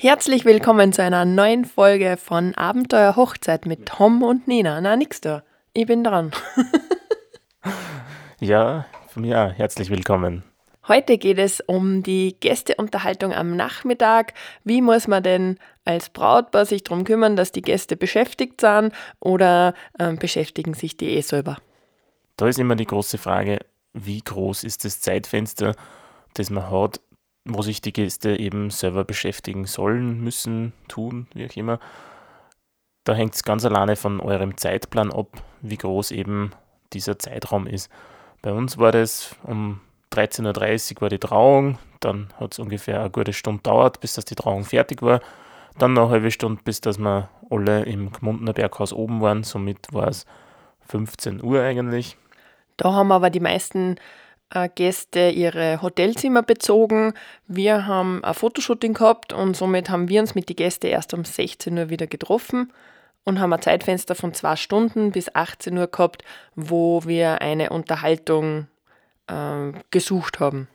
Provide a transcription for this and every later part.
Herzlich willkommen zu einer neuen Folge von Abenteuer Hochzeit mit Tom und Nina. Na, nix da. Ich bin dran. ja, von mir. Herzlich willkommen. Heute geht es um die Gästeunterhaltung am Nachmittag. Wie muss man denn als Brautpaar sich darum kümmern, dass die Gäste beschäftigt sind oder äh, beschäftigen sich die eh selber? Da ist immer die große Frage, wie groß ist das Zeitfenster, das man hat, wo sich die Gäste eben selber beschäftigen sollen, müssen, tun, wie auch immer. Da hängt es ganz alleine von eurem Zeitplan ab, wie groß eben dieser Zeitraum ist. Bei uns war das um 13.30 Uhr war die Trauung, dann hat es ungefähr eine gute Stunde dauert, bis das die Trauung fertig war. Dann noch eine halbe Stunde, bis dass wir alle im Gmundner Berghaus oben waren. Somit war es 15 Uhr eigentlich. Da haben aber die meisten Gäste ihre Hotelzimmer bezogen. Wir haben ein Fotoshooting gehabt und somit haben wir uns mit den Gästen erst um 16 Uhr wieder getroffen und haben ein Zeitfenster von zwei Stunden bis 18 Uhr gehabt, wo wir eine Unterhaltung äh, gesucht haben.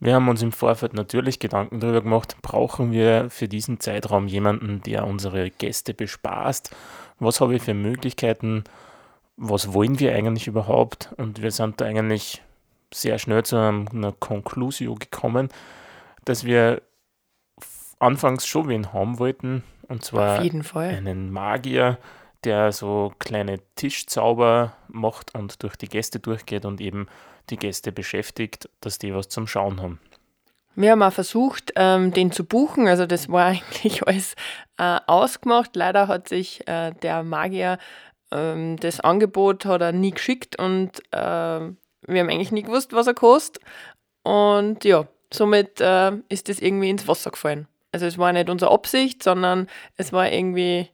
Wir haben uns im Vorfeld natürlich Gedanken darüber gemacht, brauchen wir für diesen Zeitraum jemanden, der unsere Gäste bespaßt? Was habe ich für Möglichkeiten? Was wollen wir eigentlich überhaupt? Und wir sind da eigentlich sehr schnell zu einer Konklusio gekommen, dass wir anfangs schon wen haben wollten, und zwar einen Magier, der so kleine Tischzauber macht und durch die Gäste durchgeht und eben die Gäste beschäftigt, dass die was zum Schauen haben. Wir haben auch versucht, ähm, den zu buchen. Also das war eigentlich alles äh, ausgemacht. Leider hat sich äh, der Magier ähm, das Angebot hat er nie geschickt und äh, wir haben eigentlich nie gewusst, was er kostet. Und ja, somit äh, ist das irgendwie ins Wasser gefallen. Also es war nicht unsere Absicht, sondern es war irgendwie.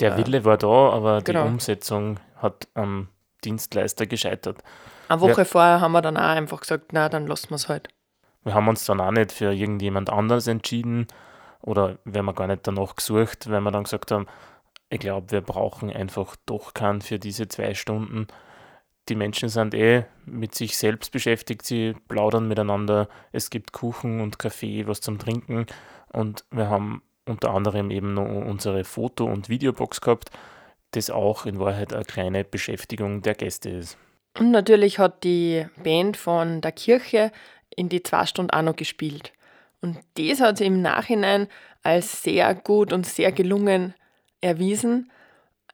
Der äh, Wille war da, aber genau. die Umsetzung hat am Dienstleister gescheitert. Eine Woche wir, vorher haben wir dann auch einfach gesagt, na, dann lassen wir es halt. Wir haben uns dann auch nicht für irgendjemand anderes entschieden oder wir haben gar nicht danach gesucht, weil wir dann gesagt haben, ich glaube, wir brauchen einfach doch keinen für diese zwei Stunden. Die Menschen sind eh mit sich selbst beschäftigt, sie plaudern miteinander, es gibt Kuchen und Kaffee, was zum Trinken und wir haben unter anderem eben noch unsere Foto- und Videobox gehabt, das auch in Wahrheit eine kleine Beschäftigung der Gäste ist. Und natürlich hat die Band von der Kirche in die zwei Stunden auch noch gespielt. Und das hat sie im Nachhinein als sehr gut und sehr gelungen erwiesen.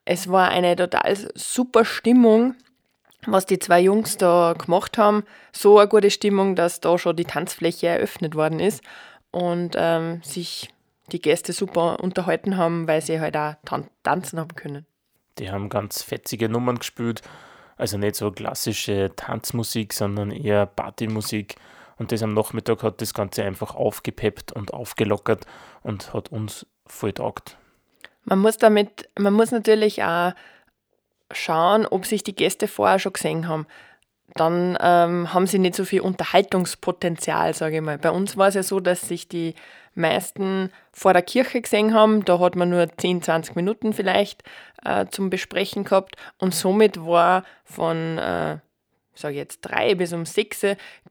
Es war eine total super Stimmung, was die zwei Jungs da gemacht haben. So eine gute Stimmung, dass da schon die Tanzfläche eröffnet worden ist und ähm, sich die Gäste super unterhalten haben, weil sie halt auch tanzen haben können. Die haben ganz fetzige Nummern gespielt also nicht so klassische Tanzmusik, sondern eher Partymusik. Und das am Nachmittag hat das Ganze einfach aufgepeppt und aufgelockert und hat uns voll taugt. Man muss damit, man muss natürlich auch schauen, ob sich die Gäste vorher schon gesehen haben. Dann ähm, haben sie nicht so viel Unterhaltungspotenzial, sage ich mal. Bei uns war es ja so, dass sich die meisten vor der Kirche gesehen haben. Da hat man nur 10, 20 Minuten vielleicht äh, zum Besprechen gehabt. Und somit war von, äh, sage jetzt drei bis um sechs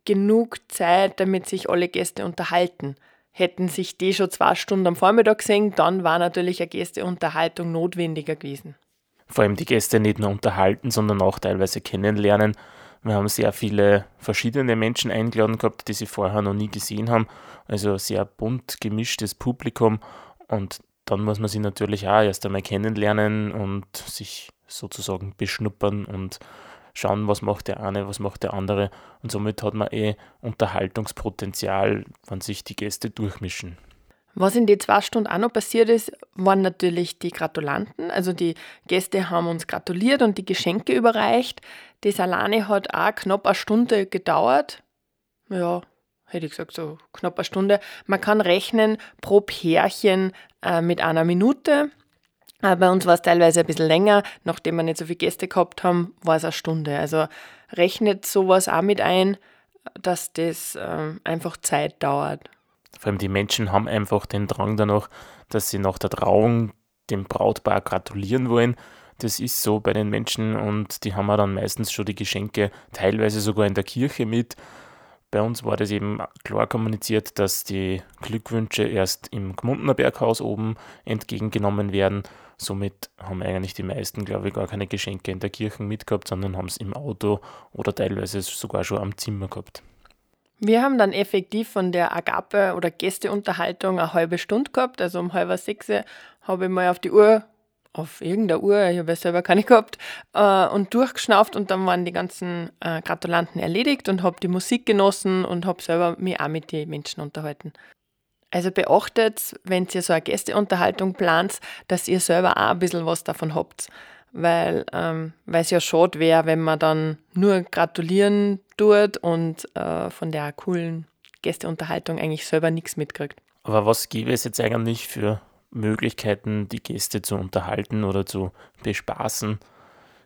genug Zeit, damit sich alle Gäste unterhalten. Hätten sich die schon zwei Stunden am Vormittag gesehen, dann war natürlich eine Gästeunterhaltung notwendiger gewesen. Vor allem die Gäste nicht nur unterhalten, sondern auch teilweise kennenlernen wir haben sehr viele verschiedene Menschen eingeladen gehabt, die sie vorher noch nie gesehen haben. Also sehr bunt gemischtes Publikum. Und dann muss man sie natürlich auch erst einmal kennenlernen und sich sozusagen beschnuppern und schauen, was macht der eine, was macht der andere. Und somit hat man eh Unterhaltungspotenzial, wenn sich die Gäste durchmischen. Was in den zwei Stunden auch noch passiert ist, waren natürlich die Gratulanten. Also die Gäste haben uns gratuliert und die Geschenke überreicht. Das alleine hat auch knapp eine Stunde gedauert. Ja, hätte ich gesagt, so knapp eine Stunde. Man kann rechnen pro Pärchen äh, mit einer Minute. Äh, bei uns war es teilweise ein bisschen länger. Nachdem wir nicht so viele Gäste gehabt haben, war es eine Stunde. Also rechnet sowas auch mit ein, dass das äh, einfach Zeit dauert. Vor allem die Menschen haben einfach den Drang danach, dass sie nach der Trauung dem Brautpaar gratulieren wollen. Das ist so bei den Menschen und die haben dann meistens schon die Geschenke teilweise sogar in der Kirche mit. Bei uns war das eben klar kommuniziert, dass die Glückwünsche erst im Gmundner Berghaus oben entgegengenommen werden. Somit haben eigentlich die meisten, glaube ich, gar keine Geschenke in der Kirche mitgehabt, sondern haben es im Auto oder teilweise sogar schon am Zimmer gehabt. Wir haben dann effektiv von der Agape- oder Gästeunterhaltung eine halbe Stunde gehabt. Also um halb sechs habe ich mal auf die Uhr auf irgendeiner Uhr, ich habe ja selber keine gehabt, äh, und durchgeschnauft und dann waren die ganzen äh, Gratulanten erledigt und habe die Musik genossen und habe selber mich auch mit den Menschen unterhalten. Also beachtet, wenn ihr so eine Gästeunterhaltung plant, dass ihr selber auch ein bisschen was davon habt. Weil ähm, es ja schade wäre, wenn man dann nur gratulieren tut und äh, von der coolen Gästeunterhaltung eigentlich selber nichts mitkriegt. Aber was gäbe es jetzt eigentlich für Möglichkeiten, die Gäste zu unterhalten oder zu bespaßen.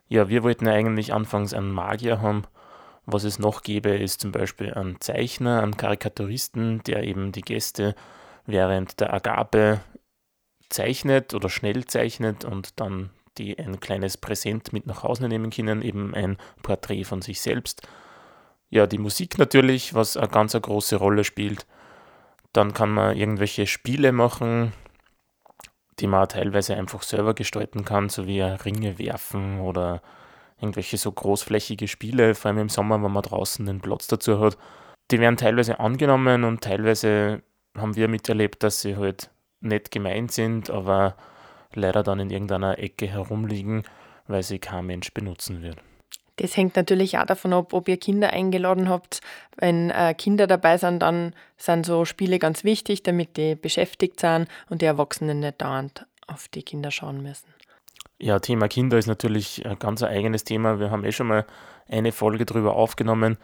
Ja, wir wollten eigentlich anfangs einen Magier haben. Was es noch gäbe, ist zum Beispiel ein Zeichner, ein Karikaturisten, der eben die Gäste während der Agape zeichnet oder schnell zeichnet und dann die ein kleines Präsent mit nach Hause nehmen können, eben ein Porträt von sich selbst. Ja, die Musik natürlich, was eine ganz eine große Rolle spielt. Dann kann man irgendwelche Spiele machen, die man teilweise einfach selber gestalten kann, so wie Ringe werfen oder irgendwelche so großflächige Spiele, vor allem im Sommer, wenn man draußen den Platz dazu hat. Die werden teilweise angenommen und teilweise haben wir miterlebt, dass sie halt nicht gemeint sind, aber leider dann in irgendeiner Ecke herumliegen, weil sie kein Mensch benutzen wird. Das hängt natürlich auch davon ab, ob ihr Kinder eingeladen habt. Wenn äh, Kinder dabei sind, dann sind so Spiele ganz wichtig, damit die beschäftigt sind und die Erwachsenen nicht dauernd auf die Kinder schauen müssen. Ja, Thema Kinder ist natürlich ein ganz eigenes Thema. Wir haben eh schon mal eine Folge darüber aufgenommen.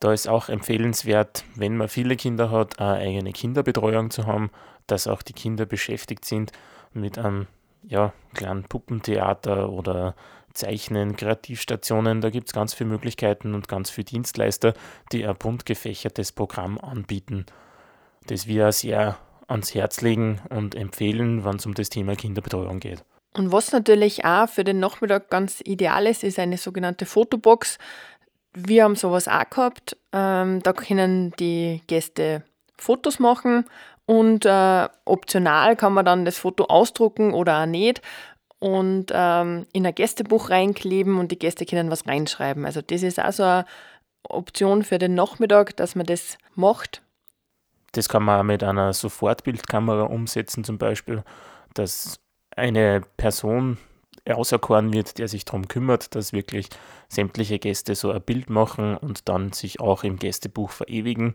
Da ist auch empfehlenswert, wenn man viele Kinder hat, eine eigene Kinderbetreuung zu haben, dass auch die Kinder beschäftigt sind mit einem ja, kleinen Puppentheater oder Zeichnen, Kreativstationen, da gibt es ganz viele Möglichkeiten und ganz viele Dienstleister, die ein bunt gefächertes Programm anbieten, das wir sehr ans Herz legen und empfehlen, wenn es um das Thema Kinderbetreuung geht. Und was natürlich auch für den Nachmittag ganz ideal ist, ist eine sogenannte Fotobox. Wir haben sowas auch gehabt. Ähm, da können die Gäste Fotos machen und äh, optional kann man dann das Foto ausdrucken oder auch nicht und ähm, in ein Gästebuch reinkleben und die Gäste können was reinschreiben. Also das ist also eine Option für den Nachmittag, dass man das macht. Das kann man auch mit einer Sofortbildkamera umsetzen, zum Beispiel, dass eine Person auserkoren wird, der sich darum kümmert, dass wirklich sämtliche Gäste so ein Bild machen und dann sich auch im Gästebuch verewigen.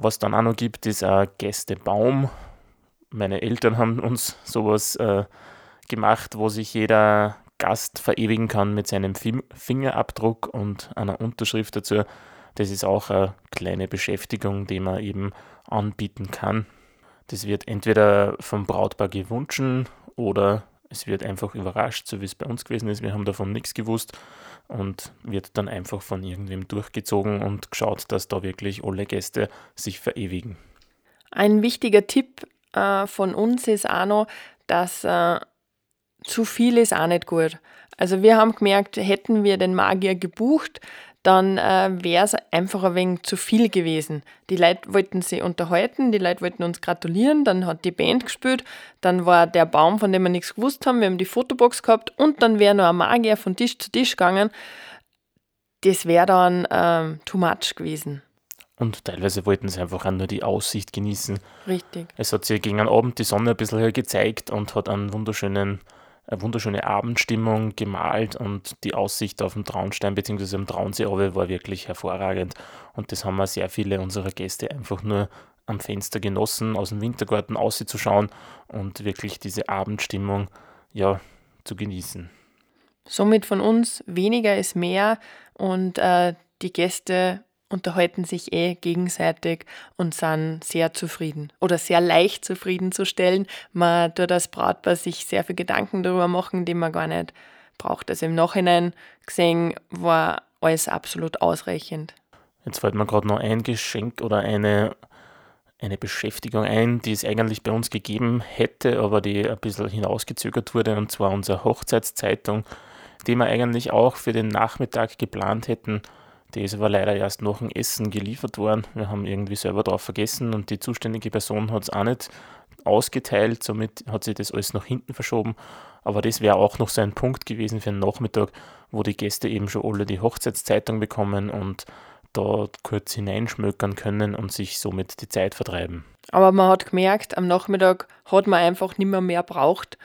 Was dann auch noch gibt, ist ein Gästebaum. Meine Eltern haben uns sowas äh, gemacht, wo sich jeder Gast verewigen kann mit seinem Fingerabdruck und einer Unterschrift dazu. Das ist auch eine kleine Beschäftigung, die man eben anbieten kann. Das wird entweder vom Brautpaar gewünscht oder es wird einfach überrascht, so wie es bei uns gewesen ist. Wir haben davon nichts gewusst und wird dann einfach von irgendwem durchgezogen und geschaut, dass da wirklich alle Gäste sich verewigen. Ein wichtiger Tipp äh, von uns ist auch noch, dass äh, zu viel ist auch nicht gut. Also wir haben gemerkt, hätten wir den Magier gebucht, dann äh, wäre es einfach ein wenig zu viel gewesen. Die Leute wollten sich unterhalten, die Leute wollten uns gratulieren, dann hat die Band gespielt, dann war der Baum, von dem wir nichts gewusst haben, wir haben die Fotobox gehabt und dann wäre noch ein Magier von Tisch zu Tisch gegangen. Das wäre dann ähm, too much gewesen. Und teilweise wollten sie einfach auch nur die Aussicht genießen. Richtig. Es hat sich gegen den Abend die Sonne ein bisschen gezeigt und hat einen wunderschönen wunderschöne Abendstimmung gemalt und die Aussicht auf den Traunstein bzw. am Traunsee war wirklich hervorragend. Und das haben wir sehr viele unserer Gäste einfach nur am Fenster genossen, aus dem Wintergarten auszuschauen und wirklich diese Abendstimmung ja, zu genießen. Somit von uns weniger ist mehr und äh, die Gäste unterhalten sich eh gegenseitig und sind sehr zufrieden oder sehr leicht zufriedenzustellen. Man tut als Brautpaar sich sehr viel Gedanken darüber machen, die man gar nicht braucht. Also im Nachhinein gesehen war alles absolut ausreichend. Jetzt fällt mir gerade noch ein Geschenk oder eine, eine Beschäftigung ein, die es eigentlich bei uns gegeben hätte, aber die ein bisschen hinausgezögert wurde, und zwar unsere Hochzeitszeitung, die wir eigentlich auch für den Nachmittag geplant hätten Die ist aber leider erst nach dem Essen geliefert worden. Wir haben irgendwie selber drauf vergessen und die zuständige Person hat es auch nicht ausgeteilt. Somit hat sich das alles nach hinten verschoben. Aber das wäre auch noch so ein Punkt gewesen für den Nachmittag, wo die Gäste eben schon alle die Hochzeitszeitung bekommen und da kurz hineinschmökern können und sich somit die Zeit vertreiben. Aber man hat gemerkt, am Nachmittag hat man einfach nicht mehr mehr braucht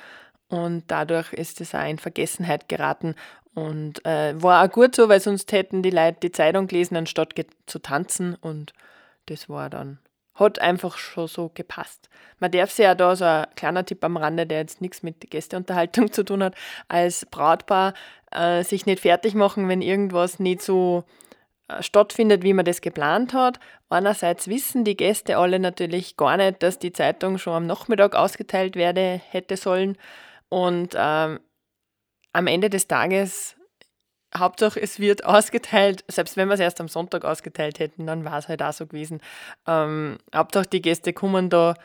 und dadurch ist es auch in Vergessenheit geraten und äh, war auch gut so, weil sonst hätten die Leute die Zeitung gelesen, anstatt zu tanzen und das war dann, hat einfach schon so gepasst. Man darf sich ja da so ein kleiner Tipp am Rande, der jetzt nichts mit Gästeunterhaltung zu tun hat, als Brautpaar äh, sich nicht fertig machen, wenn irgendwas nicht so äh, stattfindet, wie man das geplant hat. Einerseits wissen die Gäste alle natürlich gar nicht, dass die Zeitung schon am Nachmittag ausgeteilt werde hätte sollen. Und ähm, am Ende des Tages, Hauptsache es wird ausgeteilt, selbst wenn wir es erst am Sonntag ausgeteilt hätten, dann war es halt auch so gewesen. Ähm, Hauptsache die Gäste kommen da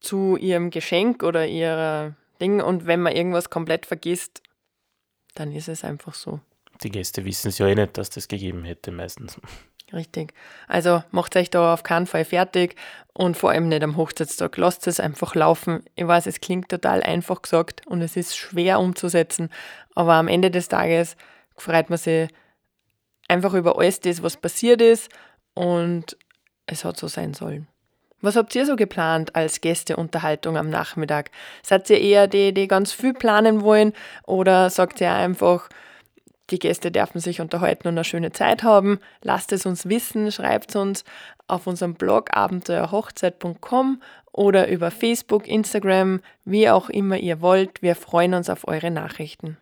zu ihrem Geschenk oder ihrer Ding und wenn man irgendwas komplett vergisst, dann ist es einfach so die Gäste wissen es ja eh nicht, dass das gegeben hätte meistens. Richtig. Also macht euch da auf keinen Fall fertig und vor allem nicht am Hochzeitstag. Lasst es einfach laufen. Ich weiß, es klingt total einfach gesagt und es ist schwer umzusetzen, aber am Ende des Tages freut man sich einfach über alles das, was passiert ist und es hat so sein sollen. Was habt ihr so geplant als Gästeunterhaltung am Nachmittag? Seid ihr eher die, die ganz viel planen wollen oder sagt ihr einfach, die Gäste dürfen sich unterhalten und eine schöne Zeit haben. Lasst es uns wissen, schreibt uns auf unserem Blog abenteuerhochzeit.com oder über Facebook, Instagram, wie auch immer ihr wollt. Wir freuen uns auf eure Nachrichten.